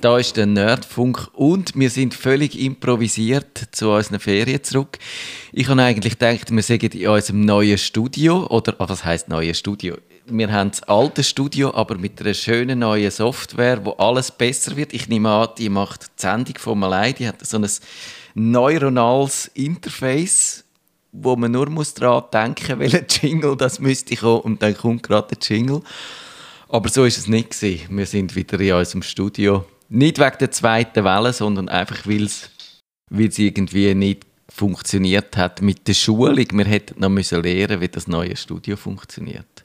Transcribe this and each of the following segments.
Da ist der Nerdfunk und wir sind völlig improvisiert zu unseren Ferien zurück. Ich habe eigentlich gedacht, wir sagen in unserem neuen Studio, oder oh, was heißt neues Studio? Wir haben das alte Studio, aber mit einer schönen neuen Software, wo alles besser wird. Ich nehme an, die macht die Sendung von allein. Die hat so ein neuronales Interface, wo man nur muss daran denken muss, welcher Jingle das müsste kommen und dann kommt gerade der Jingle. Aber so ist es nicht. Wir sind wieder in unserem Studio nicht wegen der zweiten Welle, sondern einfach, weil es irgendwie nicht funktioniert hat mit der Schulung. Wir hätten noch müssen lernen, wie das neue Studio funktioniert.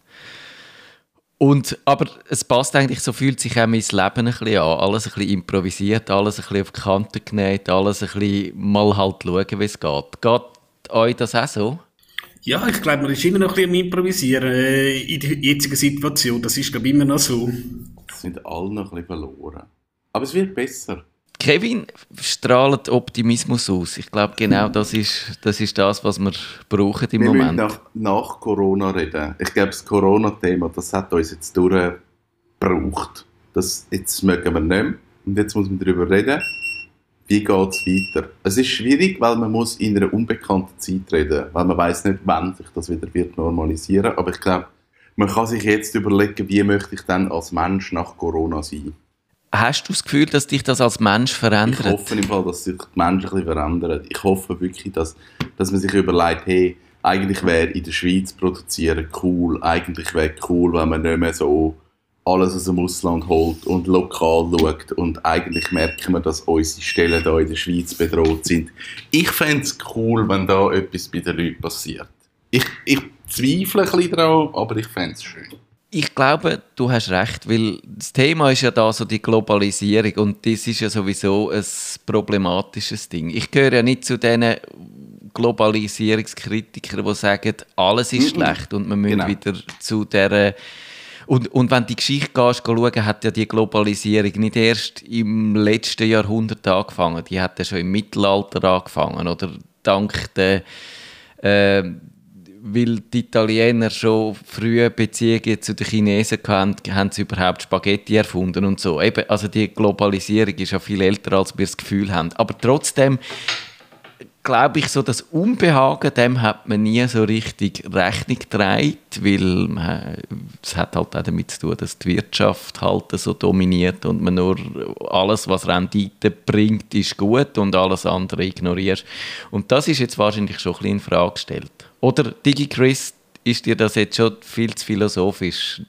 Und, aber es passt eigentlich, so fühlt sich auch mein Leben ein bisschen an. Alles ein bisschen improvisiert, alles ein bisschen auf die Kante genäht, alles ein bisschen mal halt schauen, wie es geht. Geht euch das auch so? Ja, ich glaube, man ist immer noch ein bisschen am Improvisieren äh, in der jetzigen Situation. Das ist, glaube ich, immer noch so. Es sind alle noch ein bisschen verloren. Aber es wird besser. Kevin strahlt Optimismus aus. Ich glaube, genau das ist, das ist das, was wir brauchen im wir Moment. Wir nach, nach Corona reden. Ich glaube, das Corona-Thema, das hat uns jetzt durchgebraucht. Das, jetzt mögen wir nicht mehr. Und jetzt muss man darüber reden, wie geht es weiter. Es ist schwierig, weil man muss in einer unbekannten Zeit reden, weil man weiß nicht, wann sich das wieder wird normalisieren. Aber ich glaube, man kann sich jetzt überlegen, wie möchte ich dann als Mensch nach Corona sein. Hast du das Gefühl, dass dich das als Mensch verändert? Ich hoffe im Fall, dass sich die Menschen ein bisschen verändern. Ich hoffe wirklich, dass, dass man sich überlegt, hey, eigentlich wäre in der Schweiz produzieren cool. Eigentlich wäre cool, wenn man nicht mehr so alles aus dem Ausland holt und lokal schaut. Und eigentlich merken wir, dass unsere Stellen hier in der Schweiz bedroht sind. Ich fände es cool, wenn da etwas bei den Leuten passiert. Ich, ich zweifle ein bisschen daran, aber ich fände es schön ich glaube, du hast recht, weil das Thema ist ja da so die Globalisierung und das ist ja sowieso ein problematisches Ding. Ich gehöre ja nicht zu den Globalisierungskritikern, die sagen, alles ist schlecht und man genau. wieder zu der und, und wenn du die Geschichte gehst, schauen, hat ja die Globalisierung nicht erst im letzten Jahrhundert angefangen, die hat ja schon im Mittelalter angefangen oder dank der äh, weil die Italiener schon frühe Beziehungen zu den Chinesen hatten, haben sie überhaupt Spaghetti erfunden und so. Eben, also die Globalisierung ist ja viel älter, als wir das Gefühl haben. Aber trotzdem glaube ich, so das Unbehagen, dem hat man nie so richtig Rechnung getragen, weil es hat halt auch damit zu tun, dass die Wirtschaft halt so dominiert und man nur alles, was Rendite bringt, ist gut und alles andere ignoriert. Und das ist jetzt wahrscheinlich schon ein bisschen in Frage gestellt. Oder, DigiChris, ist dir das jetzt schon viel zu philosophisch?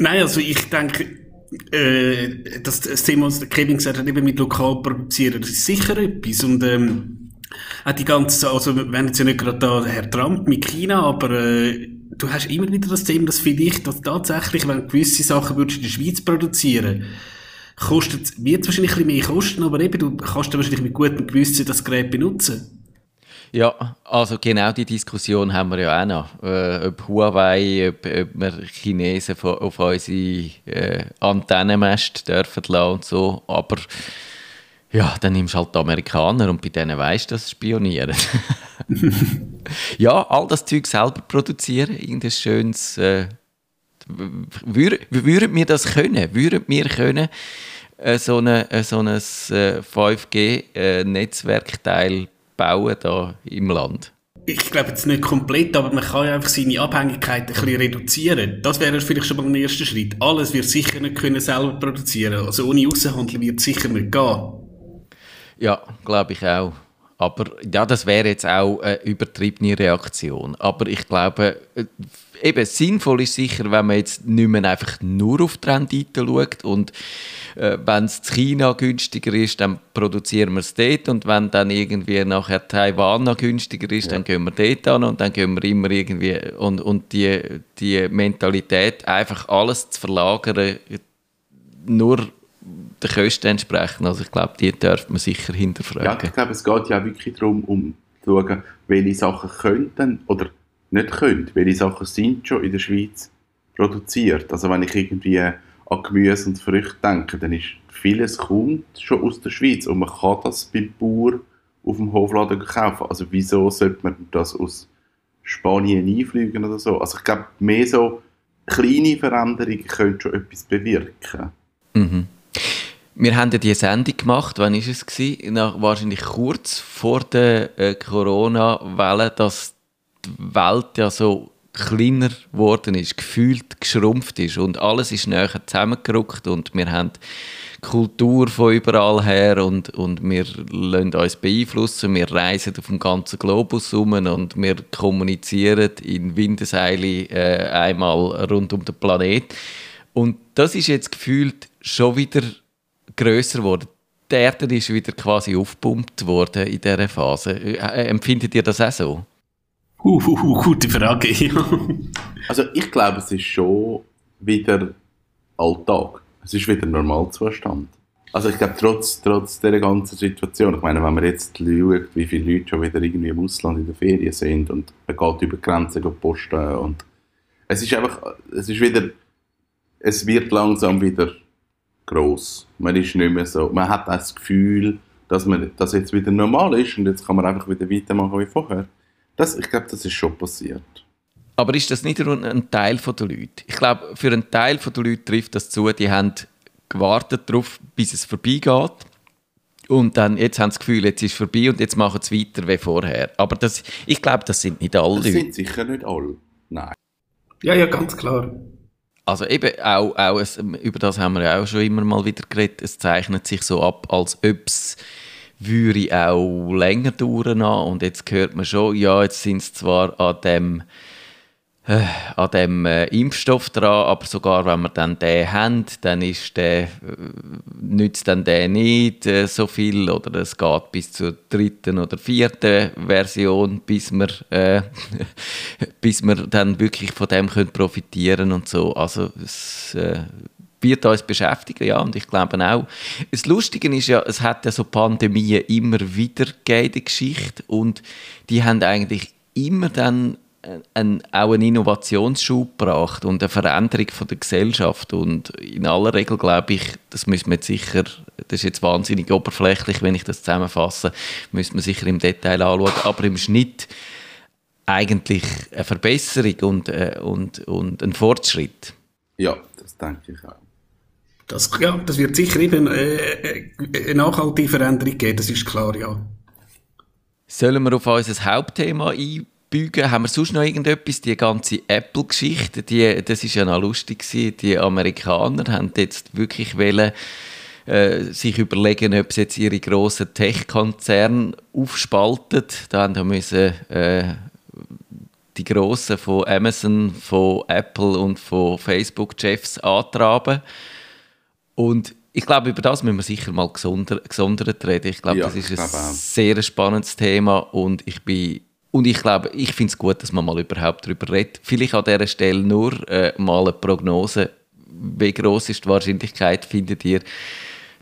Nein, also ich denke, äh, das, das Thema, was Kevin gesagt hat, eben mit lokal produzieren, das ist sicher etwas. Und ähm, auch die ganze, also wir haben jetzt ja nicht gerade da Herr Trump mit China, aber äh, du hast immer wieder das Thema, dass vielleicht dass tatsächlich, wenn gewisse Sachen würdest in der Schweiz produzieren kostet, wird es wahrscheinlich ein bisschen mehr kosten, aber eben, du kannst dann wahrscheinlich mit gutem Gewissen das Gerät benutzen. Ja, also genau die Diskussion haben wir ja auch noch. Äh, ob Huawei, ob, ob wir Chinesen auf unsere äh, Antennenmäste dürfen lassen und so. Aber ja, dann nimmst du halt die Amerikaner und bei denen weißt du, dass sie spionieren. ja, all das Zeug selber produzieren, irgendein schönes. Äh, würden wir das können? Würden wir können äh, so, eine, äh, so ein 5G-Netzwerkteil äh, bauen da im Land? Ich glaube jetzt nicht komplett, aber man kann ja einfach seine Abhängigkeit ein bisschen reduzieren. Das wäre vielleicht schon mal ein erster Schritt. Alles wird sicher nicht können selber produzieren. Also ohne Außenhandel wird es sicher nicht gehen. Ja, glaube ich auch. Aber ja, das wäre jetzt auch eine übertriebene Reaktion. Aber ich glaube, äh, eben sinnvoll ist sicher, wenn man jetzt nicht mehr einfach nur auf die Rendite schaut und äh, wenn es in China günstiger ist, dann produzieren wir es dort und wenn dann irgendwie nachher Taiwan noch günstiger ist, ja. dann gehen wir dort an und dann gehen wir immer irgendwie und, und die, die Mentalität, einfach alles zu verlagern, nur den Kosten entsprechen. Also ich glaube, die darf man sicher hinterfragen. Ja, ich glaube, es geht ja wirklich darum, um zu schauen, welche Sachen könnten oder nicht können, welche Sachen sind schon in der Schweiz produziert. Also wenn ich irgendwie an Gemüse und Früchte denke, dann ist vieles kommt schon aus der Schweiz und man kann das beim Bauer auf dem Hofladen kaufen. Also wieso sollte man das aus Spanien einfliegen oder so? Also ich glaube, mehr so kleine Veränderungen können schon etwas bewirken. Mhm. Wir haben ja diese Sendung gemacht, wann war es? Nach, wahrscheinlich kurz vor der äh, Corona-Welle, dass die Welt ja so kleiner geworden ist, gefühlt geschrumpft ist und alles ist näher zusammengerückt und wir haben Kultur von überall her und, und wir lassen uns beeinflussen, wir reisen auf dem ganzen Globus herum und wir kommunizieren in Windeseile äh, einmal rund um den Planet. Und das ist jetzt gefühlt schon wieder größer geworden. Die Erde ist wieder quasi aufgepumpt worden in dieser Phase. Äh, empfindet ihr das auch so? Uh, uh, uh, gute Frage. also ich glaube, es ist schon wieder Alltag. Es ist wieder Normalzustand. Also ich glaube, trotz, trotz dieser ganzen Situation, ich meine, wenn man jetzt schaut, wie viele Leute schon wieder irgendwie im Ausland in der Ferien sind und man geht über Grenzen posten und es ist einfach, es ist wieder, es wird langsam wieder groß. Man ist nicht mehr so, man hat das Gefühl, dass man das jetzt wieder normal ist und jetzt kann man einfach wieder weitermachen wie vorher. Das, ich glaube, das ist schon passiert. Aber ist das nicht nur ein Teil der Leute? Ich glaube, für einen Teil der Leute trifft das zu, die haben gewartet darauf, bis es vorbeigeht. Und dann, jetzt haben sie das Gefühl, jetzt ist es vorbei und jetzt machen sie weiter wie vorher. Aber das, ich glaube, das sind nicht alle Das sind sicher nicht alle. Nein. Ja, ja, ganz klar. Also eben, auch, auch es, über das haben wir ja auch schon immer mal wieder geredet, es zeichnet sich so ab, als ob es würde auch länger dauern und jetzt hört man schon, ja, jetzt sind es zwar an dem an dem äh, Impfstoff dran, aber sogar wenn wir dann den haben, dann ist der, äh, nützt dann der nicht äh, so viel oder es geht bis zur dritten oder vierten Version, bis wir, äh, bis wir dann wirklich von dem können profitieren und so. Also es äh, wird uns beschäftigen, ja, und ich glaube auch. Das Lustige ist ja, es hat ja so Pandemien immer wieder gegeben in Geschichte und die haben eigentlich immer dann ein, auch einen Innovationsschub gebracht und eine Veränderung von der Gesellschaft. Und in aller Regel glaube ich, das müssen wir sicher, das ist jetzt wahnsinnig oberflächlich, wenn ich das zusammenfasse, müssen wir sicher im Detail anschauen, aber im Schnitt eigentlich eine Verbesserung und, äh, und, und ein Fortschritt. Ja, das denke ich auch. Das, ja, das wird sicher eben äh, äh eine nachhaltige Veränderung geben, das ist klar, ja. Sollen wir auf unser Hauptthema eingehen? Bügen. Haben wir sonst noch irgendetwas? Die ganze Apple-Geschichte, die, das ist ja noch lustig gewesen. Die Amerikaner haben jetzt wirklich wollen, äh, sich überlegen, ob sie jetzt ihre grossen Tech-Konzerne aufspalten. Da haben müssen äh, die Grossen von Amazon, von Apple und von Facebook-Chefs antraben. Und ich glaube, über das müssen wir sicher mal gesondert, gesondert reden. Ich glaube, ja, das ist ein sehr spannendes Thema und ich bin und ich glaube, ich finde es gut, dass man mal überhaupt darüber redet. Vielleicht an dieser Stelle nur äh, mal eine Prognose. Wie groß ist die Wahrscheinlichkeit, findet ihr,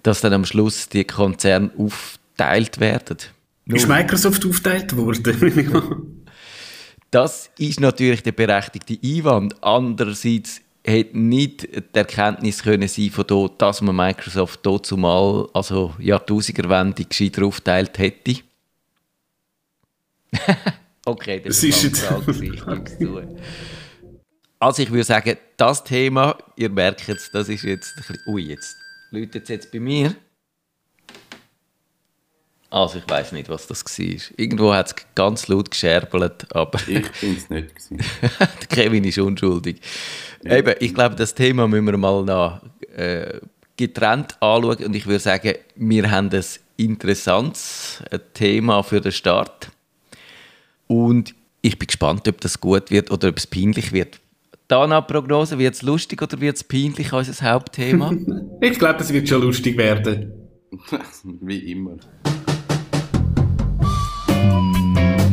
dass dann am Schluss die Konzerne aufteilt werden? Nur. Ist Microsoft aufteilt worden? das ist natürlich der berechtigte Einwand. Andererseits hätte nicht die Erkenntnis können sein von dort, dass man Microsoft dort zumal, also Jahrtausigerwende, gescheiter aufteilt hätte. Okay, das, ist jetzt Also ich würde sagen, das Thema, ihr merkt es, das ist jetzt ein bisschen, ui, jetzt läutet es jetzt bei mir. Also ich weiß nicht, was das war. Irgendwo hat es ganz laut gescherbelt, aber... Ich bin es nicht. Der Kevin ist unschuldig. Ja. Eben, ich glaube, das Thema müssen wir mal noch äh, getrennt anschauen und ich würde sagen, wir haben ein interessantes Thema für den Start. Und ich bin gespannt, ob das gut wird oder ob es peinlich wird. Dana-Prognose, wird es lustig oder wird es peinlich, unser Hauptthema? ich glaube, es wird schon lustig werden. Wie immer.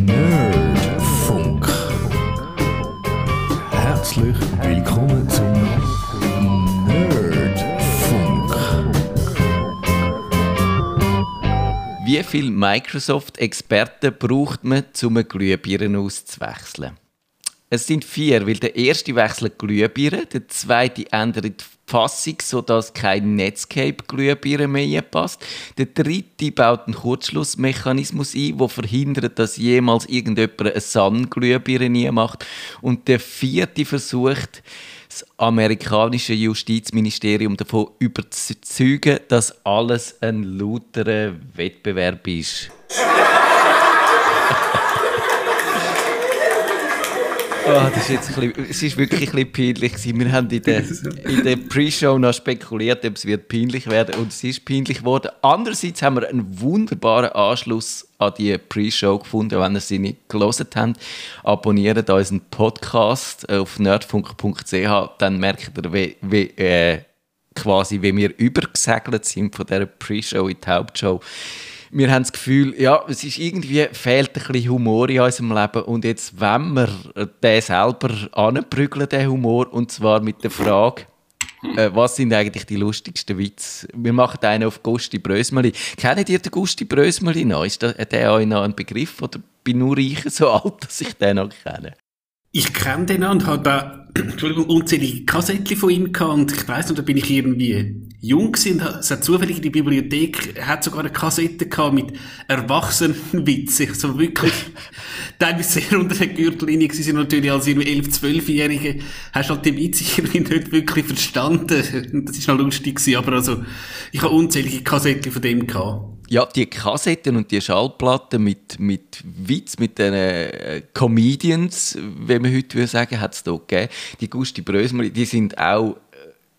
Nerdfunk. Herzlich willkommen zum Wie viele Microsoft-Experten braucht man, um eine Glühbirne auszuwechseln? Es sind vier, weil der erste wechselt Glühbirne, der zweite ändert die Fassung, sodass kein Netscape-Glühbirne mehr passt. Der dritte baut einen Kurzschlussmechanismus ein, der verhindert, dass jemals irgendjemand eine Sun-Glühbirne macht. Und der vierte versucht, das amerikanische Justizministerium davon überzeugen, dass alles ein lauterer Wettbewerb ist. Oh, das ist jetzt ein bisschen, es ist wirklich ein bisschen peinlich gewesen. Wir haben in der, in der Pre-Show noch spekuliert, ob es wird peinlich werden und es ist peinlich geworden. Andererseits haben wir einen wunderbaren Anschluss an die Pre-Show gefunden. Wenn ihr sie nicht gelesen habt, abonniert unseren Podcast auf nerdfunk.ch, dann merkt ihr, wie, wie, äh, quasi, wie wir übergesegelt sind von dieser Pre-Show in die Hauptshow wir haben das Gefühl, ja, es ist irgendwie, fehlt ein bisschen Humor in unserem Leben und jetzt wenn wir den selber anprügeln, den Humor, und zwar mit der Frage, äh, was sind eigentlich die lustigsten Witze? Wir machen einen auf Gusti Brösmeli. Kennt ihr den Gusti Brösmeli noch? Ist der euch noch ein Begriff oder bin nur ich so alt, dass ich den noch kenne? Ich kenne den und habe da Entschuldigung, unzählige Kassettchen von ihm gehabt und ich weiss noch, da bin ich irgendwie jung gewesen, es hat zufällig in die Bibliothek, hat sogar eine Kassette gehabt mit Erwachsenenwitzen, so wirklich, teilweise sehr unter der Gürtellinie gewesen, natürlich als 11-, 12-Jährige, hast halt die Witze irgendwie nicht wirklich verstanden, das ist noch lustig gewesen, aber also, ich habe unzählige Kassetten von dem gehabt. Ja, die Kassetten und die Schallplatten mit, mit Witz, mit den äh, Comedians, wie man heute würde sagen, hat es da gegeben. Die Gusti Brösmer, die sind auch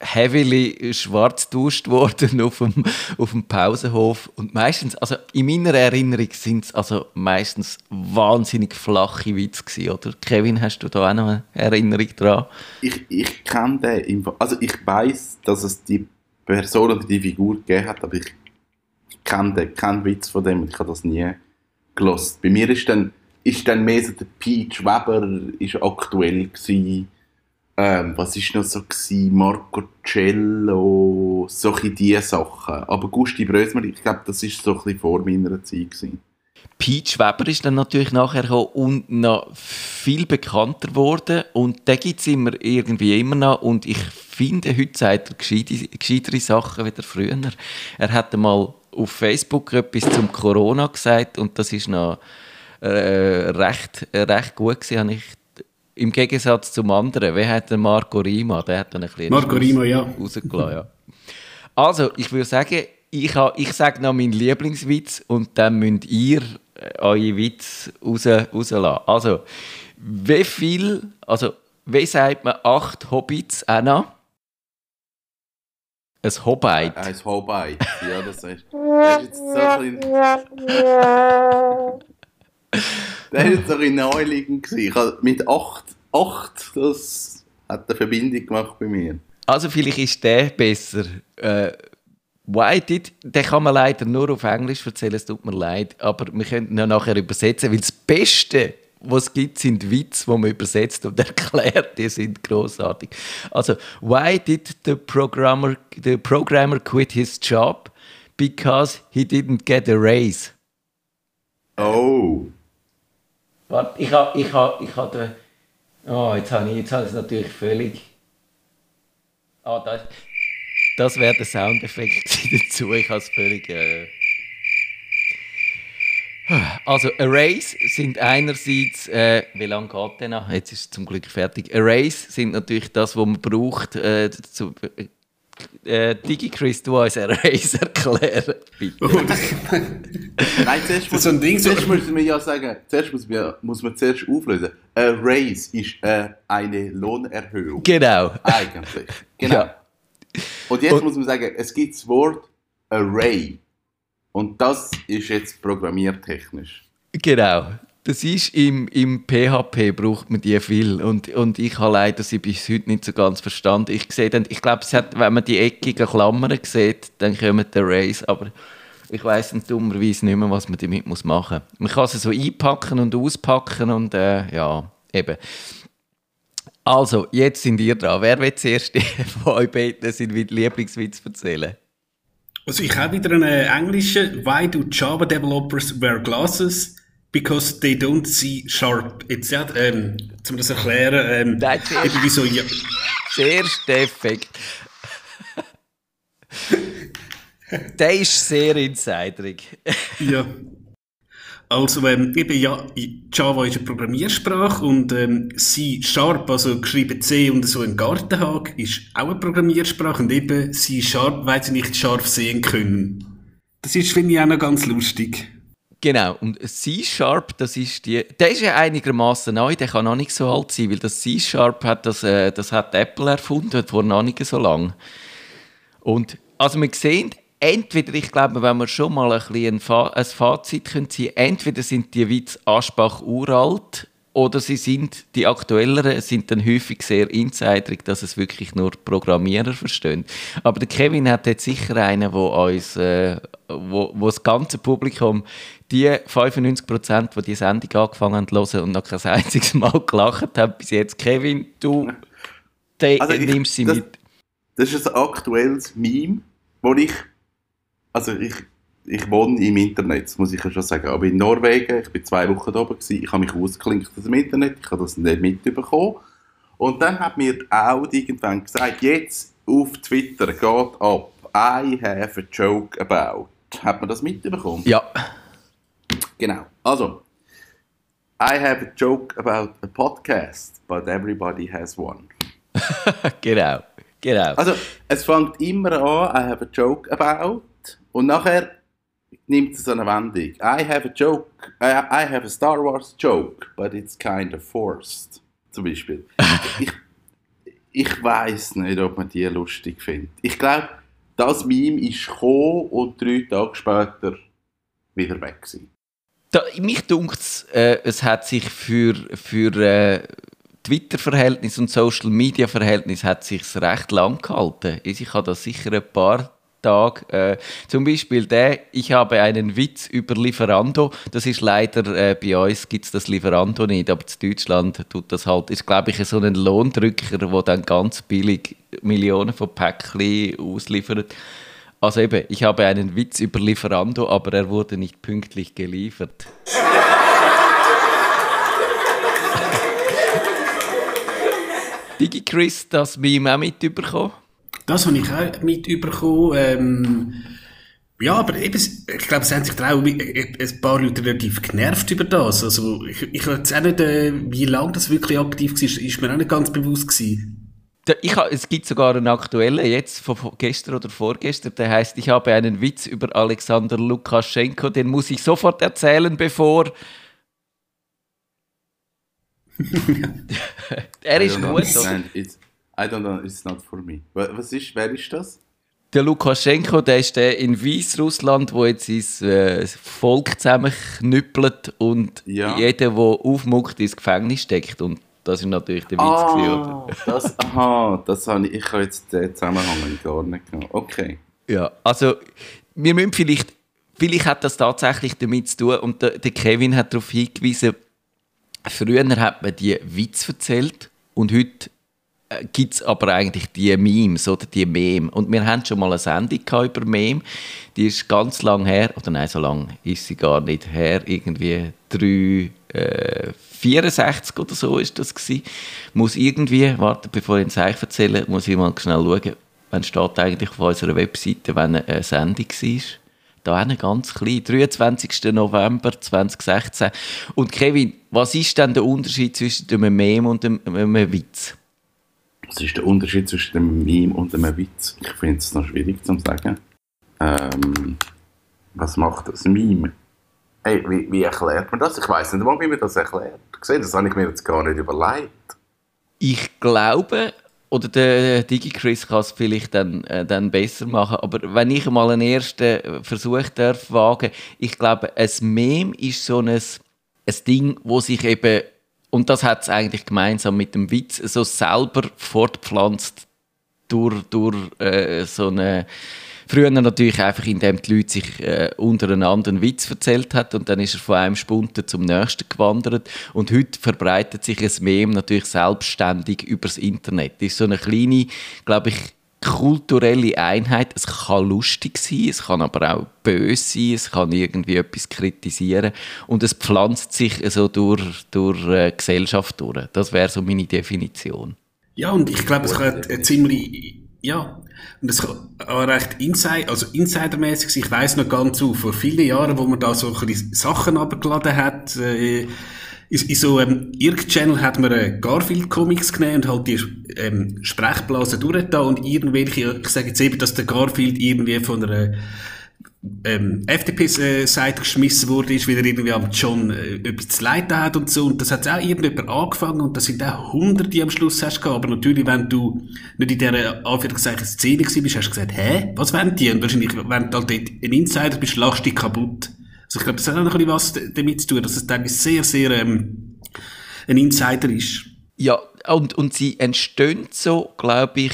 heavily schwarz duscht worden auf dem, auf dem Pausenhof. Und meistens, also in meiner Erinnerung sind es also meistens wahnsinnig flache Witze gewesen, oder? Kevin, hast du da auch noch eine Erinnerung dran? Ich, ich kenne den, also ich weiß, dass es die Person oder die Figur gegeben hat, aber ich kenne keinen Witz von dem und ich habe das nie gelost. Bei mir ist dann, ist dann mehr so der Peach Weber ist aktuell gewesen. Ähm, was ist noch so gewesen? Marco Cello, solche diese Sachen. Aber Gusti Brösmer, ich glaube, das ist so ein vor meiner Zeit gewesen. Peach Weber ist dann natürlich nachher und noch viel bekannter geworden und den gibt es immer irgendwie immer noch und ich finde, heute sagt er gescheitere Sachen wieder früher. Er hat mal auf Facebook etwas zum Corona gesagt und das ist noch äh, recht, recht gut gewesen, ich im Gegensatz zum anderen. Wer hat den Marco Rima? Der hat dann ein bisschen Marco Rima, ja. rausgelassen, ja. Also, ich würde sagen, ich, ich sage noch meinen Lieblingswitz und dann müsst ihr äh, eure Witz raus, rauslassen. Also, wie viel, also, wie sagt man acht Hobbits, Anna? Ein Hobbit. Ein Hobbit, ja, das ist. Das ist jetzt so ein Das war jetzt ein naheliegend. Ich habe mit 8, 8, das hat eine Verbindung gemacht bei mir. Also vielleicht ist der besser. Äh, Why did, den kann man leider nur auf Englisch erzählen, es tut mir leid, aber wir könnten ihn nachher übersetzen, weil das Beste was es gibt, sind Witze, die man übersetzt und erklärt. Die sind großartig. Also, why did the programmer, the programmer quit his job? Because he didn't get a raise. Oh. Warte, ich habe, ich habe, ich habe Oh, jetzt habe ich, jetzt habe es natürlich völlig. Ah, oh, das, das wäre der Soundeffekt dazu. Ich habe es völlig. Äh also Arrays sind einerseits, äh, wie lange geht der noch? Jetzt ist es zum Glück fertig. Arrays sind natürlich das, was man braucht, äh, zu, äh, DigiChris, du uns Arrays erklären, bitte. Nein, zuerst, muss, so ein Ding, zuerst müssen wir ja sagen, zuerst muss man, muss man zuerst auflösen. Arrays ist äh, eine Lohnerhöhung. Genau. Eigentlich. Genau. Ja. Und jetzt Und, muss man sagen, es gibt das Wort Array. Und das ist jetzt programmiertechnisch. Genau. Das ist im, im PHP braucht man die viel und, und ich habe leider sie bis heute nicht so ganz verstanden. Ich sehe dann, ich glaube, wenn man die eckigen Klammern sieht, dann kommen die Arrays, aber ich weiß dummerweise nicht mehr, was man damit muss machen muss. Man kann sie so einpacken und auspacken und äh, ja, eben. Also, jetzt sind ihr dran. Wer will zuerst von euch beiden seinen Lieblingswitz erzählen? Also ich habe wieder einen englischen. Why do Java developers wear glasses? Because they don't see sharp. Jetzt, ja, ähm, zum das erklären, ähm, Nein, eben wieso, ja. Sehr defekt. Der ist sehr insiderig. ja. Also ähm, eben ja, Java ist eine Programmiersprache und ähm, C Sharp, also geschrieben C und so ein Gartenhag, ist auch eine Programmiersprache und eben C Sharp, weil sie nicht scharf sehen können. Das ist, finde ich, auch noch ganz lustig. Genau, und C-Sharp, das ist die, der ist ja einigermaßen neu, der kann noch nicht so alt sein, weil das C-Sharp hat, das, äh, das hat Apple erfunden, vor noch nicht so lang. Und, also wir sehen, entweder, ich glaube, wenn wir schon mal ein, bisschen ein, Fa ein Fazit können ziehen entweder sind die Witz Aschbach uralt oder sie sind, die aktuelleren sind dann häufig sehr insiderig, dass es wirklich nur Programmierer verstehen. Aber der Kevin hat jetzt sicher einen, wo uns, äh, wo, wo das ganze Publikum, die 95%, die die Sendung angefangen haben zu hören und noch kein einziges Mal gelacht haben bis jetzt. Kevin, du also ich, nimmst sie das, mit. Das ist ein aktuelles Meme, wo ich, also ich ich wohne im Internet, das muss ich ja schon sagen. Aber in Norwegen, ich war zwei Wochen da oben, gewesen, ich habe mich ausgeklinkt aus dem Internet, ich habe das nicht mitbekommen. Und dann hat mir auch irgendwann gesagt, jetzt auf Twitter geht ab, I have a joke about. Hat man das mitbekommen? Ja. Genau. Also, I have a joke about a podcast, but everybody has one. genau, genau. Also, es fängt immer an, I have a joke about, und nachher nimmt so eine Wendung. I have a joke, I, I have a Star Wars joke, but it's kind of forced. Zum Beispiel. ich ich weiß nicht, ob man die lustig findet. Ich glaube, das Meme ist gekommen und drei Tage später wieder weg gewesen. Da, mich dunkt äh, es hat sich für, für äh, Twitter-Verhältnis und Social-Media-Verhältnis hat sich's recht lang gehalten. Ich habe da sicher ein paar Tag. Äh, zum Beispiel der, ich habe einen Witz über Lieferando. Das ist leider, äh, bei uns gibt es das Lieferando nicht, aber in Deutschland tut das halt, ist glaube ich so ein Lohndrücker, der dann ganz billig Millionen von Päckchen ausliefert. Also eben, ich habe einen Witz über Lieferando, aber er wurde nicht pünktlich geliefert. Digi Chris, das Meme auch mitbekommen? Das habe ich auch mitbekommen. Ähm, ja, aber eben, ich glaube, es haben sich auch ein paar Leute relativ genervt über das. Also, ich, ich weiß auch nicht, äh, wie lange das wirklich aktiv war, ist mir auch nicht ganz bewusst gewesen. Ich, es gibt sogar einen aktuellen, jetzt von gestern oder vorgestern, der heißt, ich habe einen Witz über Alexander Lukaschenko, den muss ich sofort erzählen, bevor... er ist gut, oder? I don't know, it's not for me. Was ist, wer ist das? Der Lukaschenko, der ist der in Weißrussland, wo jetzt sein äh, Volk zusammenknüppelt und ja. jeder, der aufmuckt, ins Gefängnis steckt. Und das ist natürlich der Witz. Ah, das, aha, das habe ich, ich habe jetzt den Zusammenhang gar nicht genommen. Okay. Ja, also wir müssen vielleicht, vielleicht hat das tatsächlich damit zu tun und der, der Kevin hat darauf hingewiesen, früher hat man die Witz erzählt und heute gibt es aber eigentlich die Memes oder die Meme. Und wir haben schon mal eine Sendung über Meme. Die ist ganz lang her, oder nein, so lang ist sie gar nicht her, irgendwie 3, äh, 64 oder so ist das gewesen. Muss irgendwie, warte, bevor ich es euch erzähle, muss ich mal schnell schauen, wann steht eigentlich auf unserer Webseite, wenn eine Sendung war. Da eine ganz klein, 23. November 2016. Und Kevin, was ist denn der Unterschied zwischen einem Meme und einem, einem Witz? Was ist der Unterschied zwischen einem Meme und einem Witz? Ich finde es noch schwierig zu sagen. Ähm, was macht das Meme? Hey, wie, wie, erklärt man das? Ich weiß nicht mal, wie man das erklärt. Gesehen, das habe ich mir jetzt gar nicht überlegt. Ich glaube, oder der DigiChris kann es vielleicht dann, äh, dann besser machen, aber wenn ich mal einen ersten Versuch darf wagen, ich glaube, ein Meme ist so ein, ein Ding, wo sich eben und das hat es eigentlich gemeinsam mit dem Witz so selber fortpflanzt durch, durch äh, so eine Früher natürlich einfach, indem die Leute sich äh, untereinander einen Witz erzählt hat und dann ist er von einem Spunten zum nächsten gewandert. Und heute verbreitet sich ein Meme natürlich selbstständig übers Internet. Das ist so eine kleine, glaube ich, kulturelle Einheit. Es kann lustig sein, es kann aber auch böse sein, es kann irgendwie etwas kritisieren und es pflanzt sich so durch, durch äh, Gesellschaft durch. Das wäre so meine Definition. Ja, und ich glaube, es kann eine ziemlich Ja, und das war recht Inside, also Insidermäßig. Ich weiß noch ganz so, vor vielen Jahren, wo man da so ein bisschen Sachen abgeladen hat, äh, in, in so einem ähm, Irk-Channel hat man äh, Garfield-Comics genommen und halt die ähm, Sprechblasen durchgetan und irgendwelche, ich sage jetzt eben, dass der Garfield irgendwie von einer ähm, FDP-Seite geschmissen wurde, ist, weil er irgendwie am John äh, etwas zu leiden hat und so. Und das hat auch irgendjemand angefangen und das sind auch Hunderte die am Schluss hast gehabt. Aber natürlich, wenn du nicht in dieser Anführungszeichen Szene gewesen bist, hast du gesagt, hä, was wollen die? Und wahrscheinlich, wenn du halt ein Insider bist, lachst du dich kaputt. Also ich glaube, das hat auch noch ein bisschen was damit zu tun, dass es teilweise sehr, sehr ähm, ein Insider ist. Ja, und, und sie entstehen so, glaube ich,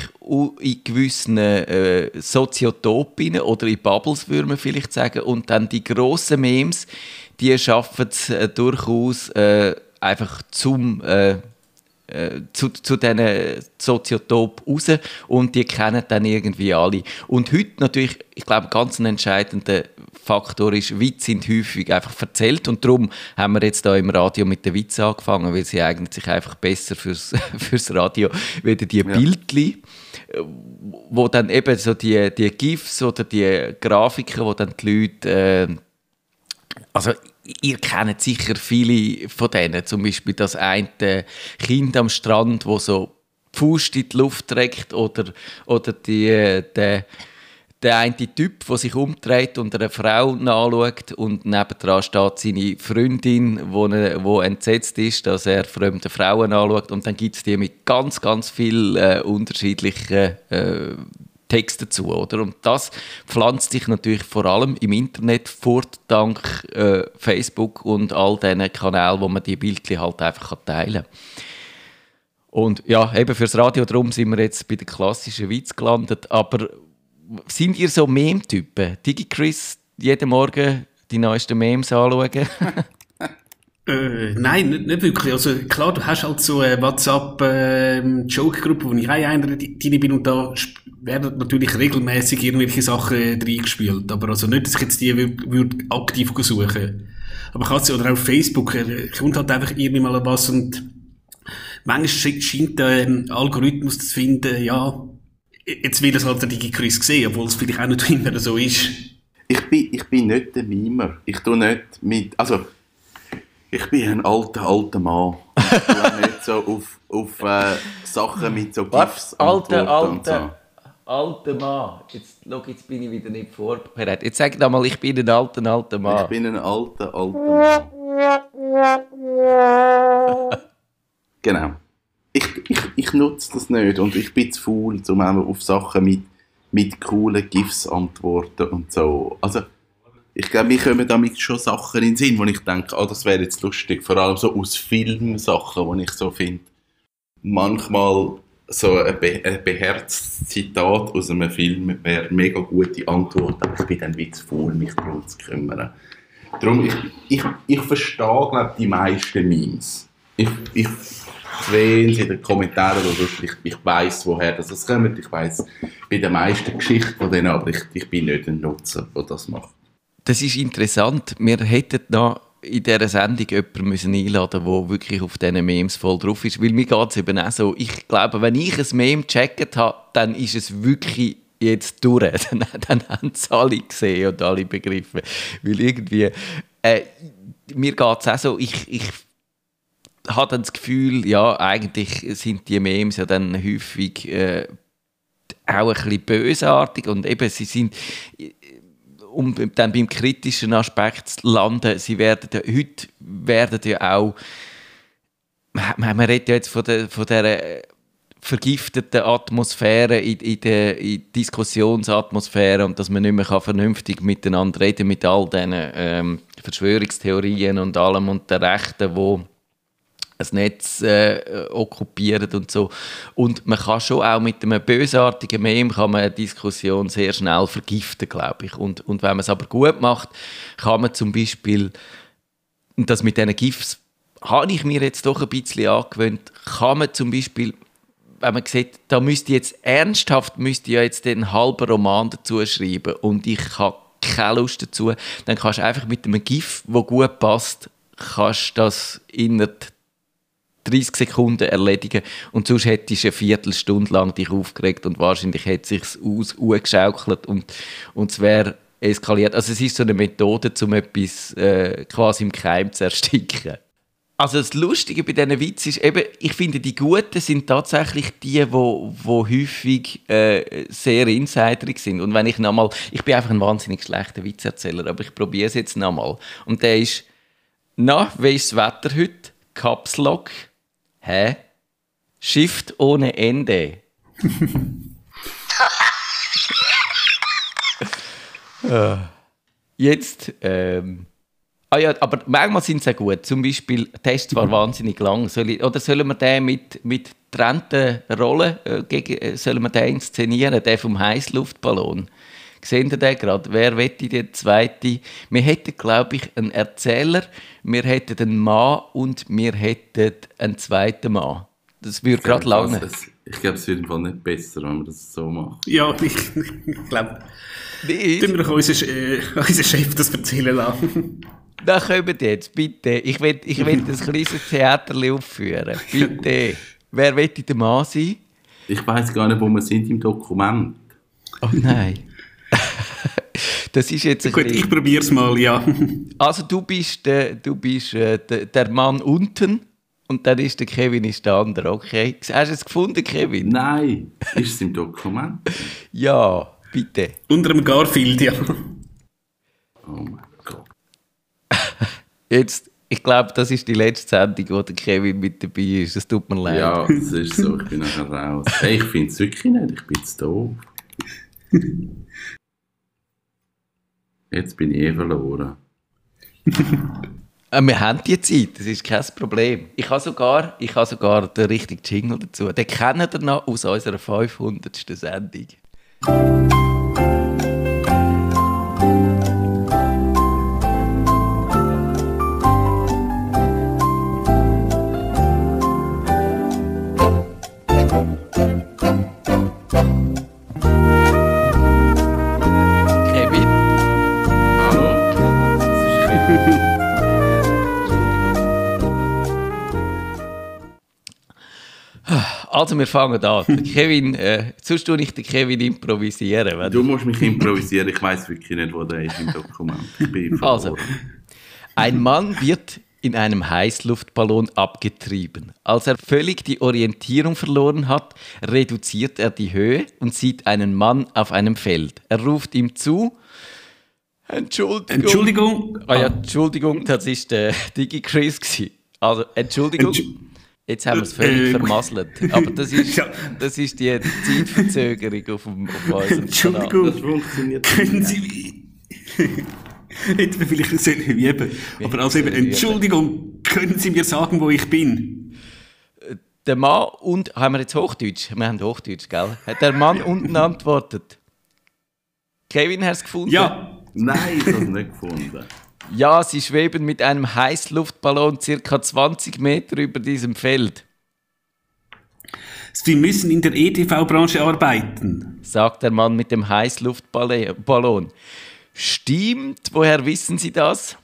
in gewissen äh, Soziotopen oder in Bubbles, würde man vielleicht sagen. Und dann die grossen Memes, die schaffen es äh, durchaus äh, einfach zum... Äh, äh, zu, zu diesen Soziotop raus und die kennen dann irgendwie alle. Und heute natürlich, ich glaube, ganz ein entscheidender Faktor ist, Witze sind häufig einfach erzählt und darum haben wir jetzt da im Radio mit den Witzen angefangen, weil sie eignen sich einfach besser fürs, fürs Radio, wieder die ja. Bildchen, wo dann eben so die, die GIFs oder die Grafiken, wo dann die Leute, äh, also ihr kennt sicher viele von denen, zum Beispiel das eine Kind am Strand, wo so Faust in die Luft trägt oder, oder die, der, der eine Typ, der sich umdreht und eine Frau anschaut und nebendran steht seine Freundin, die entsetzt ist, dass er fremde Frauen anschaut und dann gibt es die mit ganz, ganz vielen äh, unterschiedlichen äh, Text dazu, oder? Und das pflanzt sich natürlich vor allem im Internet fort, dank äh, Facebook und all diesen Kanälen, wo man die Bildchen halt einfach teilen kann. Und ja, eben fürs Radio drum sind wir jetzt bei den klassischen Witz gelandet. Aber sind ihr so Meme-Typen? DigiChris jeden Morgen die neuesten Memes anschauen? Äh, nein, nicht, nicht, wirklich. Also klar, du hast halt so eine WhatsApp-Joke-Gruppe, ähm, wo ich auch einer drin bin und da werden natürlich regelmäßig irgendwelche Sachen reingespielt. Aber also nicht, dass ich jetzt die würde würd aktiv suchen Aber kannst oder auf Facebook, äh, kommt halt einfach irgendwie mal was und manchmal scheint der ähm, Algorithmus zu finden, ja, jetzt will es halt der DigiChris sehen, obwohl es vielleicht auch nicht immer so ist. Ich bin, ich bin nicht der Mimer. Ich tue nicht mit, also ich bin ein alter, alter Mann. Ich tue nicht so auf, auf äh, Sachen mit so GIFs Alter, alter, so. alter Mann. Jetzt, schau, jetzt bin ich wieder nicht vorbereitet. Jetzt sag doch mal, ich bin ein alter, alter Mann. Ich bin ein alter, alter Mann. genau. Ich, nutze das nicht und ich bin zu faul, um auf Sachen mit, mit coolen GIFs antworten und so. Also, ich glaube, mir kommen damit schon Sachen in den Sinn, wo ich denke, oh, das wäre jetzt lustig. Vor allem so aus Filmsachen, wo ich so finde, manchmal so ein, be ein beherztes Zitat aus einem Film wäre mega gute Antwort, aber ich bin dann wie zu faul, mich darum zu kümmern. Darum, ich, ich, ich verstehe, glaube die meisten Memes. Ich, ich sehe in den Kommentaren oder ich, ich weiß, woher das kommt. Ich weiß bei den meisten Geschichten von denen, aber ich, ich bin nicht ein Nutzer, der das macht das ist interessant. Wir hätten noch in dieser Sendung jemanden müssen einladen der wirklich auf diesen Memes voll drauf ist. Weil mir geht es eben auch so. Ich glaube, wenn ich ein Meme gecheckt habe, dann ist es wirklich jetzt durch. Dann, dann haben es alle gesehen und alle begriffen. Weil irgendwie, äh, mir geht es auch so, ich, ich habe dann das Gefühl, ja, eigentlich sind die Memes ja dann häufig äh, auch ein bisschen bösartig und eben, sie sind um dann beim kritischen Aspekt zu landen, sie werden ja, heute werden ja auch, man, man redet ja jetzt von der, von der vergifteten Atmosphäre in, in der in Diskussionsatmosphäre und dass man nicht mehr vernünftig miteinander reden mit all diesen ähm, Verschwörungstheorien und allem und den Rechten, die ein Netz äh, okkupieren und so. Und man kann schon auch mit einem bösartigen Meme kann man eine Diskussion sehr schnell vergiften, glaube ich. Und, und wenn man es aber gut macht, kann man zum Beispiel, das mit diesen GIFs habe ich mir jetzt doch ein bisschen angewöhnt, kann man zum Beispiel wenn man sieht, da müsste jetzt ernsthaft müsste ja jetzt den halben Roman dazu schreiben und ich habe keine Lust dazu, dann kannst du einfach mit einem GIF, wo gut passt, kannst das innerhalb 30 Sekunden erledigen und sonst hättest du eine Viertelstunde lang dich aufgeregt und wahrscheinlich hätte es sich ausgeschaukelt und, und es wäre eskaliert. Also es ist so eine Methode, um etwas äh, quasi im Keim zu ersticken. Also das Lustige bei diesen Witzen ist eben, ich finde, die Guten sind tatsächlich die, wo, wo häufig äh, sehr insiderig sind. Und wenn ich nochmal, ich bin einfach ein wahnsinnig schlechter Witzerzähler, aber ich probiere es jetzt nochmal. Und der ist, na, wie ist das Wetter heute? Caps Lock. Hä? Shift ohne Ende. Äh, Jetzt, ähm, ah ja, aber manchmal sind sie gut. Zum Beispiel, der ist zwar wahnsinnig lang. Soll ich, oder sollen wir den mit, mit getrennten Rollen, äh, gegen, äh, sollen wir den inszenieren, den vom Heißluftballon? Sehen ihr den gerade? Wer wette die zweite? Wir hätten, glaube ich, einen Erzähler, wir hätten einen Mann und wir hätten einen zweiten Mann. Das würde gerade lange. Ich glaube, es wird im Fall nicht besser, wenn wir das so machen. Ja, ich, ich glaube, Nicht? tun wir doch unseren, äh, unseren Chef das erzählen lassen. Da kommt jetzt, bitte. Ich will, ich will ein kleines Theater aufführen. Bitte. Wer will der Mann sein? Ich weiß gar nicht, wo wir sind im Dokument. Oh nein. Das ist jetzt Gut, bisschen- ich probiere es mal, ja. Also du bist, der, du bist äh, der, der Mann unten und dann ist der Kevin ist der andere, okay? Hast du es gefunden, Kevin? Nein, ist es im Dokument? Ja, bitte. Unter dem Garfield, ja. Oh mein Gott. Jetzt, ich glaube, das ist die letzte Sendung, wo der Kevin mit dabei ist. Es tut mir leid. Ja, das ist so, ich bin nachher raus. Hey, ich finde es wirklich nicht, ich bin zu doof. Jetzt bin ich eh verloren. Äh, Wir haben die Zeit, das ist kein Problem. Ich habe sogar, ich habe sogar den richtigen Jingle dazu. Den kennen wir noch aus unserer 500. Sendung. Also wir fangen an. Kevin, äh, sonst tue ich den Kevin improvisieren. Wenn Du musst mich improvisieren, ich weiß wirklich nicht, wo der ist im Dokument. Ich bin verloren. Also, ein Mann wird in einem Heißluftballon abgetrieben. Als er völlig die Orientierung verloren hat, reduziert er die Höhe und sieht einen Mann auf einem Feld. Er ruft ihm zu. Entschuldigung. Entschuldigung. Ah ja, Entschuldigung, das ist der Digi Chris. Also, Entschuldigung. Entsch- Jetzt haben wir es völlig Äh, vermasselt. Aber das ist, Ja. das ist die Zeitverzögerung auf, dem, auf unserem Kanal. Entschuldigung. Das funktioniert Können nicht. Sie Hätten wir vielleicht sollen üben. Aber also eben. Entschuldigung, können Sie mir sagen, wo ich bin? Der Mann und. Haben wir jetzt Hochdeutsch? Wir haben Hochdeutsch, gell? Hat der Mann unten antwortet. Kevin, hast du es gefunden? Ja, Nein, ich habe es nicht gefunden. Ja, sie schweben mit einem Heißluftballon circa 20 Meter über diesem Feld, Sie müssen in der EDV-Branche arbeiten. sagt der Mann mit dem Heißluftballon. Stimmt, woher wissen Sie das?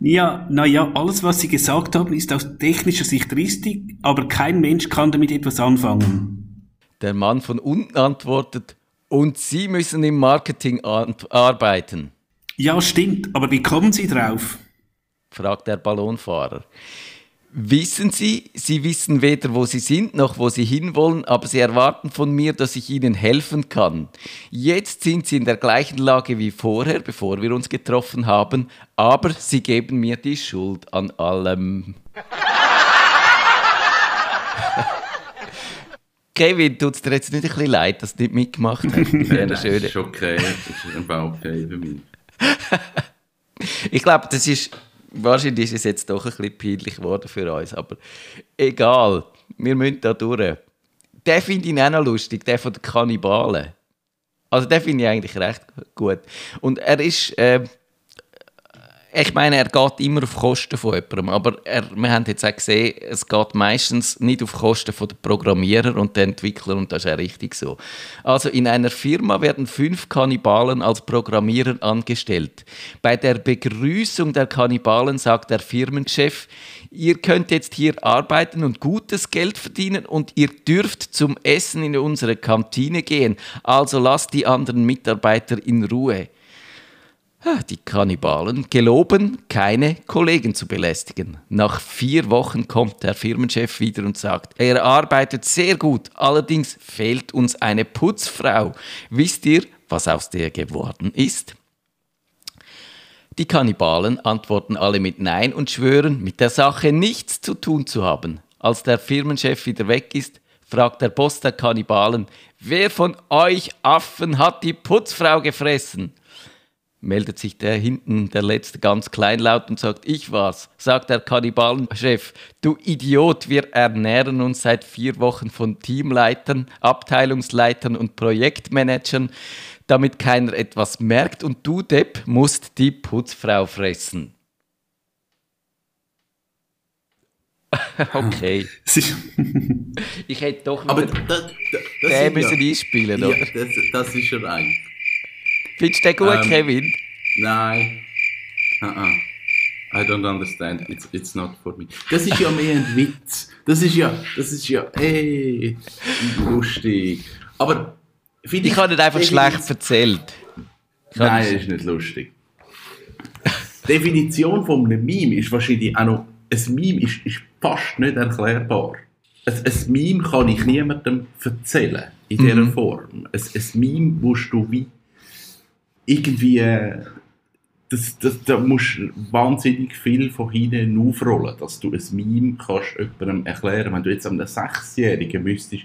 Ja, naja, alles, was Sie gesagt haben, ist aus technischer Sicht richtig, aber kein Mensch kann damit etwas anfangen. Der Mann von unten antwortet, und Sie müssen im Marketing arbeiten, Ja, stimmt, aber wie kommen Sie drauf? fragt der Ballonfahrer. Wissen Sie, Sie wissen weder, wo Sie sind, noch wo Sie hinwollen, aber Sie erwarten von mir, dass ich Ihnen helfen kann. Jetzt sind Sie in der gleichen Lage wie vorher, bevor wir uns getroffen haben, aber Sie geben mir die Schuld an allem. Kevin, tut es dir jetzt nicht ein bisschen leid, dass du nicht mitgemacht hast? Das ist okay, das ist ein Fall okay für mich. Ich glaube, das ist. Wahrscheinlich ist es jetzt doch ein bisschen peinlich geworden für uns, aber egal. Wir müssen da durch. Den finde ich auch noch lustig, der von den Kannibalen. Also, den finde ich eigentlich recht gut. Und er ist. Äh, ich meine, er geht immer auf Kosten von jemandem, aber er, wir haben jetzt auch gesehen, es geht meistens nicht auf Kosten von der Programmierer und der Entwickler und das ist auch richtig so. Also in einer Firma werden fünf Kannibalen als Programmierer angestellt. Bei der Begrüßung der Kannibalen sagt der Firmenchef, ihr könnt jetzt hier arbeiten und gutes Geld verdienen und ihr dürft zum Essen in unsere Kantine gehen, also lasst die anderen Mitarbeiter in Ruhe. Ah, Die Kannibalen geloben, keine Kollegen zu belästigen. Nach vier Wochen kommt der Firmenchef wieder und sagt, er arbeitet sehr gut, allerdings fehlt uns eine Putzfrau. Wisst ihr, was aus der geworden ist? Die Kannibalen antworten alle mit Nein und schwören, mit der Sache nichts zu tun zu haben. Als der Firmenchef wieder weg ist, fragt der Boss der Kannibalen, wer von euch Affen hat die Putzfrau gefressen? Meldet sich der hinten, der letzte, ganz kleinlaut und sagt, ich war's. Sagt der Kannibalenchef, du Idiot, wir ernähren uns seit vier Wochen von Teamleitern, Abteilungsleitern und Projektmanagern, damit keiner etwas merkt und du, Depp, musst die Putzfrau fressen. okay, ich hätte doch Aber wieder das, das, müssen ja, einspielen, ja, oder? das, das ist er eigentlich. Findest du den gut, Ähm, Kevin? Nein. Uh -uh. I don't understand. It's, it's not for me. Das ist ja mehr ein Witz. Das ist ja, das ist ja, ey, lustig. Aber finde Ich habe nicht einfach schlecht erzählt. Ich Nein, das ist nicht lustig. Die Definition von einem Meme ist wahrscheinlich auch noch, ein Meme ist, ist fast nicht erklärbar. Ein, ein Meme kann ich niemandem erzählen, in dieser Mhm. Form. Ein, ein Meme musst du wie irgendwie, äh, das, das, da musst du wahnsinnig viel von hinten aufrollen, dass du ein Meme kannst jemandem erklären. Wenn du jetzt einem Sechsjährigen müsstest,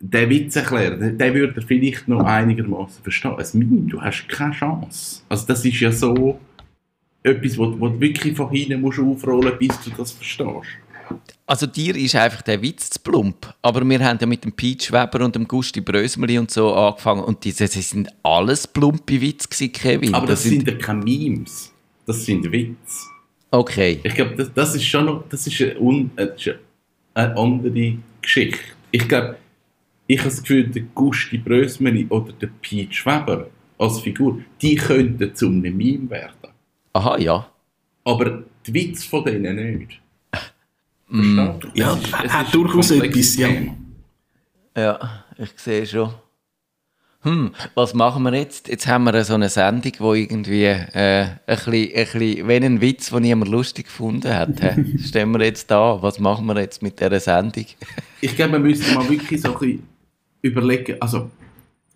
den Witz erklären, der, der würde er vielleicht noch einigermaßen verstehen. Ein Meme, du hast keine Chance. Also das ist ja so etwas, wo du wirklich von hinten musst aufrollen bis du das verstehst. Also dir ist einfach der Witz zu plump. Aber wir haben ja mit dem Pete Weber und dem Gusti Brösmeli und so angefangen und diese, das sind alles plumpe Witze gewesen, Kevin. Aber das, sind ja keine Memes. Das sind Witze. Okay. Ich glaube, das, das ist schon noch, das ist eine, un, äh, das eine andere Geschichte. Ich glaube, ich habe das Gefühl, der Gusti Brösmeli oder der Pete Weber als Figur, die könnten zu einem Meme werden. Aha, ja. Aber die Witze von denen nicht. Mm. Ja, Es hat ist durchaus etwas, ja. Ja, ich sehe schon. Hm, was machen wir jetzt? Jetzt haben wir so eine Sendung, wo irgendwie äh, ein, bisschen, ein bisschen, wenn ein Witz, den niemand lustig gefunden hat, stehen wir jetzt da. Was machen wir jetzt mit dieser Sendung? Ich glaube, man müsste mal wirklich so ein bisschen überlegen, also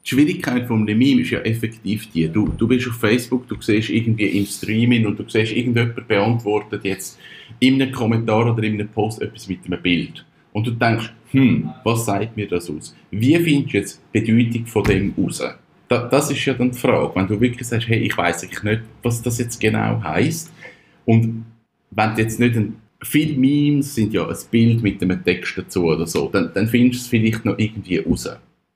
die Schwierigkeit einem Meme ist ja effektiv die, du, du bist auf Facebook, du siehst irgendwie im Streaming und du siehst, irgendjemand beantwortet jetzt in einem Kommentar oder in einem Post etwas mit einem Bild. Und du denkst, hm, was sagt mir das aus? Wie findest du jetzt die Bedeutung von dem raus? Da, das ist ja dann die Frage, wenn du wirklich sagst, hey, ich weiß eigentlich nicht, was das jetzt genau heißt. Und wenn du jetzt nicht ein, viele Memes sind ja ein Bild mit einem Text dazu oder so, dann, dann findest du es vielleicht noch irgendwie raus.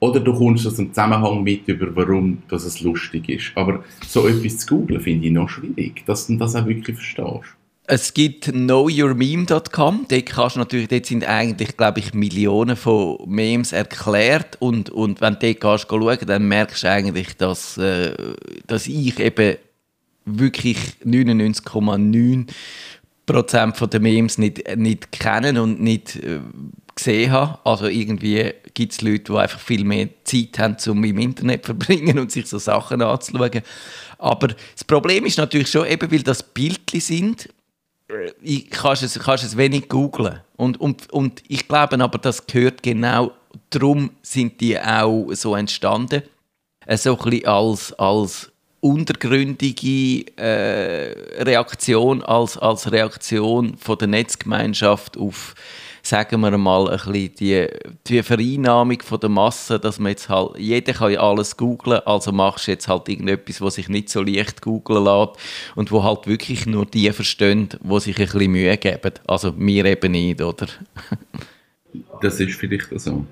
Oder du kommst aus dem Zusammenhang mit, über warum dass es lustig ist. Aber so etwas zu googlen finde ich noch schwierig, dass du das auch wirklich verstehst. Es gibt knowyourmeme.com. Dort, kannst natürlich, dort sind eigentlich, glaube ich, Millionen von Memes erklärt. Und, und wenn du dort gehst, schauen, dann merkst du eigentlich, dass, äh, dass ich eben wirklich 99,9% von den Memes nicht, nicht kennen und nicht äh, gesehen habe. Also irgendwie gibt es Leute, die einfach viel mehr Zeit haben, um im Internet zu verbringen und sich so Sachen anzuschauen. Aber das Problem ist natürlich schon, eben weil das Bildchen sind, äh, ich kannst es, kannst es wenig googlen. Und, und, und ich glaube aber, das gehört genau, darum sind die auch so entstanden. Äh, So ein bisschen als, als untergründige äh, Reaktion, als, als Reaktion von der Netzgemeinschaft auf, sagen wir mal, ein bisschen die, die Vereinnahmung von der Masse, dass man jetzt halt, jeder kann ja alles googlen, also machst du jetzt halt irgendetwas, was sich nicht so leicht googlen lässt und wo halt wirklich nur die verstehen, die sich ein bisschen Mühe geben. Also wir eben nicht, oder? Das ist vielleicht so.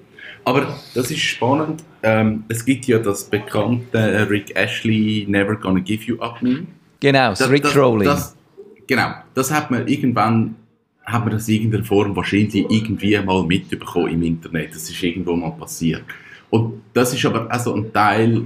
Aber das ist spannend. Ähm, es gibt ja das bekannte Rick Ashley Never Gonna Give You Up Meme. Genau, das Rickrolling. Das, genau, das hat man irgendwann, hat man das in irgendeiner Form wahrscheinlich irgendwie mal mitbekommen im Internet. Das ist irgendwo mal passiert. Und das ist aber also ein Teil,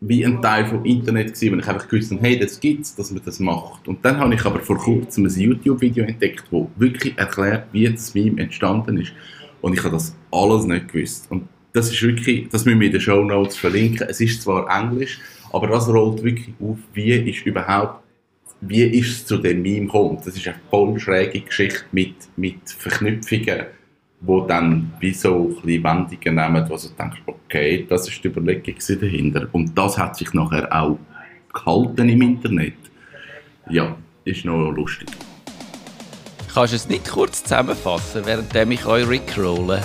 wie ein Teil vom Internet gewesen, wenn ich einfach gewusst habe, hey, das gibt's, dass man das macht. Und dann habe ich aber vor kurzem ein YouTube-Video entdeckt, wo wirklich erklärt, wie das Meme entstanden ist. Und ich habe das alles nicht gewusst. Und das ist wirklich, das müssen wir in den Show Notes verlinken. Es ist zwar Englisch, aber das rollt wirklich auf, wie ist überhaupt, wie ist es zu dem Meme gekommen. Das ist eine voll schräge Geschichte mit, mit Verknüpfungen, wo dann wie so ein Wendungen nehmen, wo du denkst, okay, das ist die Überlegung dahinter. Und das hat sich nachher auch gehalten im Internet. Ja, ist noch lustig. Kannst du es nicht kurz zusammenfassen, während ich euch rickrolle?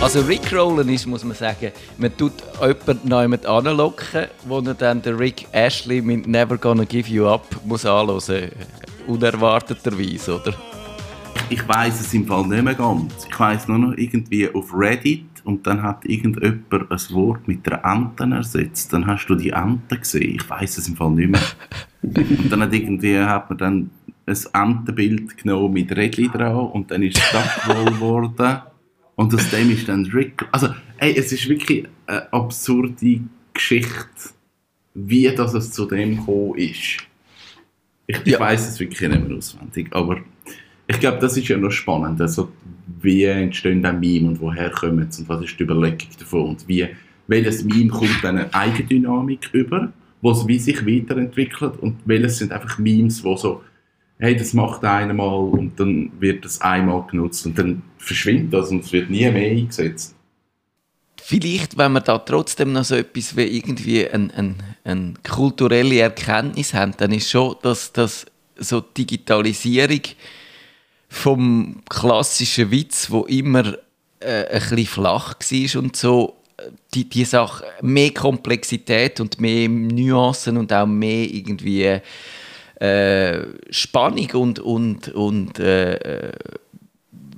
Also Rickrollen ist, muss man sagen, man tut jemanden jemand anlocken, wo er dann der Rick Ashley mit Never Gonna Give You Up muss anhören. Unerwarteterweise, oder? Ich weiß es im Fall nicht mehr ganz. Ich weiß nur noch irgendwie auf Reddit und dann hat irgendjemand ein Wort mit der Ente ersetzt. Dann hast du die Ente gesehen. Ich weiß es im Fall nicht mehr. und dann hat irgendwie hat man dann ein Entenbild genommen mit Rädchen dran und dann ist es abgeholt worden. Und aus dem ist dann Rick. Also, ey, es ist wirklich eine absurde Geschichte, wie das es zu dem gekommen ist. Ich, ja. ich weiß es wirklich nicht mehr auswendig, aber ich glaube, das ist ja noch spannend. Also, wie entstehen dann Meme und woher kommen sie und was ist die Überlegung davon und wie, welches Meme kommt dann eine Eigendynamik über, was wie sich weiterentwickelt und welches sind einfach Memes, wo so hey, das macht einer mal und dann wird das einmal genutzt und dann verschwindet das und es wird nie mehr eingesetzt. Vielleicht, wenn wir da trotzdem noch so etwas wie irgendwie eine ein, ein kulturelle Erkenntnis haben, dann ist schon, dass das so Digitalisierung vom klassischen Witz, wo immer äh, ein bisschen flach war und so, die, die Sache mehr Komplexität und mehr Nuancen und auch mehr irgendwie äh, Spannung und, und, und äh, äh,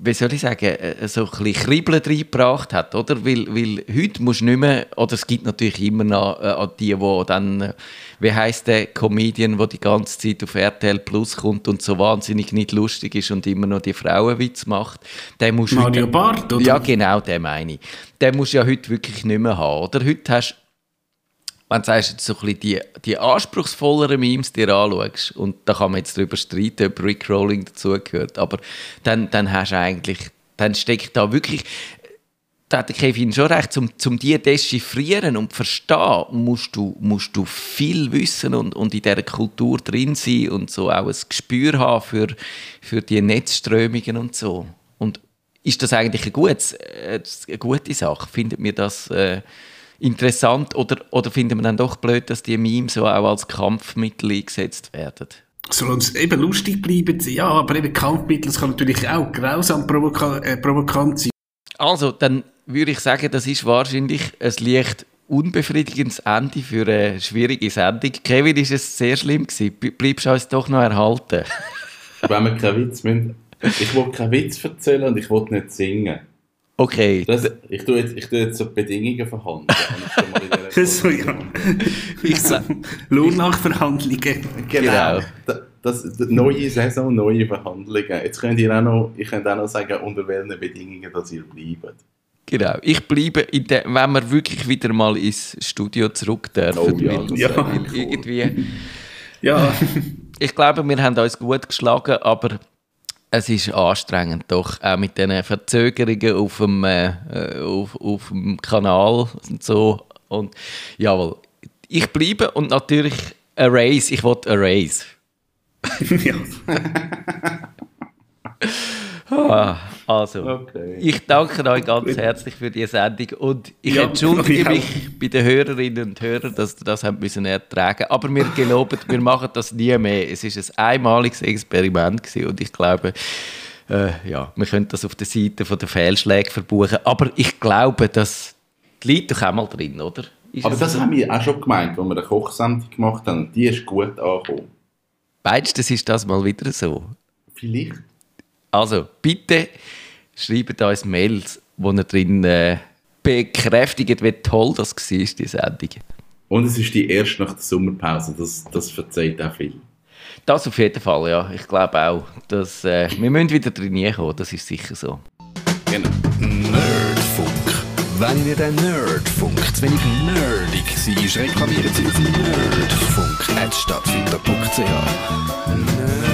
wie soll ich sagen, äh, so ein bisschen Kribbeln reingebracht hat, oder? Weil, weil heute musst du nicht mehr, oder es gibt natürlich immer noch äh, die, die dann, wie heißt der Comedian, der die ganze Zeit auf RTL Plus kommt und so wahnsinnig nicht lustig ist und immer noch die Frauenwitz macht. Der musst Mario heute, Barth, oder? Ja, genau, den meine ich. Den musst du ja heute wirklich nicht mehr haben, oder? Heute hast wenn du sagst, so ein die, die anspruchsvolleren Memes dir anschaust, und da kann man jetzt darüber streiten, ob Rickrolling dazugehört, aber dann, dann hast du eigentlich, dann steckt da wirklich, da hat Kevin schon recht, um, um die dechiffrieren und verstehen, musst du, musst du viel wissen und, und in dieser Kultur drin sein und so auch ein Gespür haben für, für die Netzströmungen und so. Und ist das eigentlich eine, gutes, äh, eine gute Sache? Findet mir das... Äh, interessant oder, oder findet man dann doch blöd, dass die Memes so auch als Kampfmittel eingesetzt werden? Solange es eben lustig bleiben, ja, aber eben Kampfmittel, das kann natürlich auch grausam provoka äh, provokant sein. Also, dann würde ich sagen, das ist wahrscheinlich ein leicht unbefriedigendes Ende für eine schwierige Sendung. Kevin, ist es sehr schlimm gewesen? Bleibst du uns doch noch erhalten? Wenn wir keinen Witz müssen. Ich wollte keinen Witz erzählen und ich wollte nicht singen. Okay. Das, ich, tue jetzt, ich tue jetzt so Bedingungen verhandeln. so, ja. Ich sag, Lohnnachverhandlungen. Genau. genau. Das, das, neue Saison, neue Verhandlungen. Jetzt könnt ihr auch noch, ich könnte auch noch sagen, unter welchen Bedingungen dass ihr bleibt. Genau. Ich bleibe, in der, wenn wir wirklich wieder mal ins Studio zurück dürfen. Oh, ja, ja. Irgendwie. Ja. Ich glaube, wir haben uns gut geschlagen, aber es ist anstrengend, doch auch mit diesen Verzögerungen auf dem, äh, auf, auf dem Kanal und so. Und jawohl, ich bleibe und natürlich Erase, ich wollte Erase. ja. ah, also, okay. ich danke euch ganz herzlich für die Sendung und ich ja, entschuldige mich bei den Hörerinnen und Hörern, dass ihr das haben müssen ertragen Aber wir geloben, wir machen das nie mehr. Es ist ein einmaliges Experiment gewesen und ich glaube, äh, ja, wir können das auf der Seite von der Fehlschläge verbuchen. Aber ich glaube, das liegt doch auch mal drin, oder? Ist Aber das so? haben wir auch schon gemeint, als wir eine Kochsendung gemacht haben. Die ist gut angekommen. Meinst du, das ist das mal wieder so? Vielleicht. Also, bitte schreibt uns Mails, wo ihr drin äh, bekräftigt, wie toll das war, die Sendung. Und es ist die erste nach der Sommerpause, das, das verzeiht auch viel. Das auf jeden Fall, ja. Ich glaube auch, dass äh, wir müssen wieder trainieren kommen, das ist sicher so. Genau. Nerdfunk. Wenn Ihnen der Nerdfunk zu wenig nerdig war, reklamieren Sie auf nerdfunk.stattfinder.ch. Nerd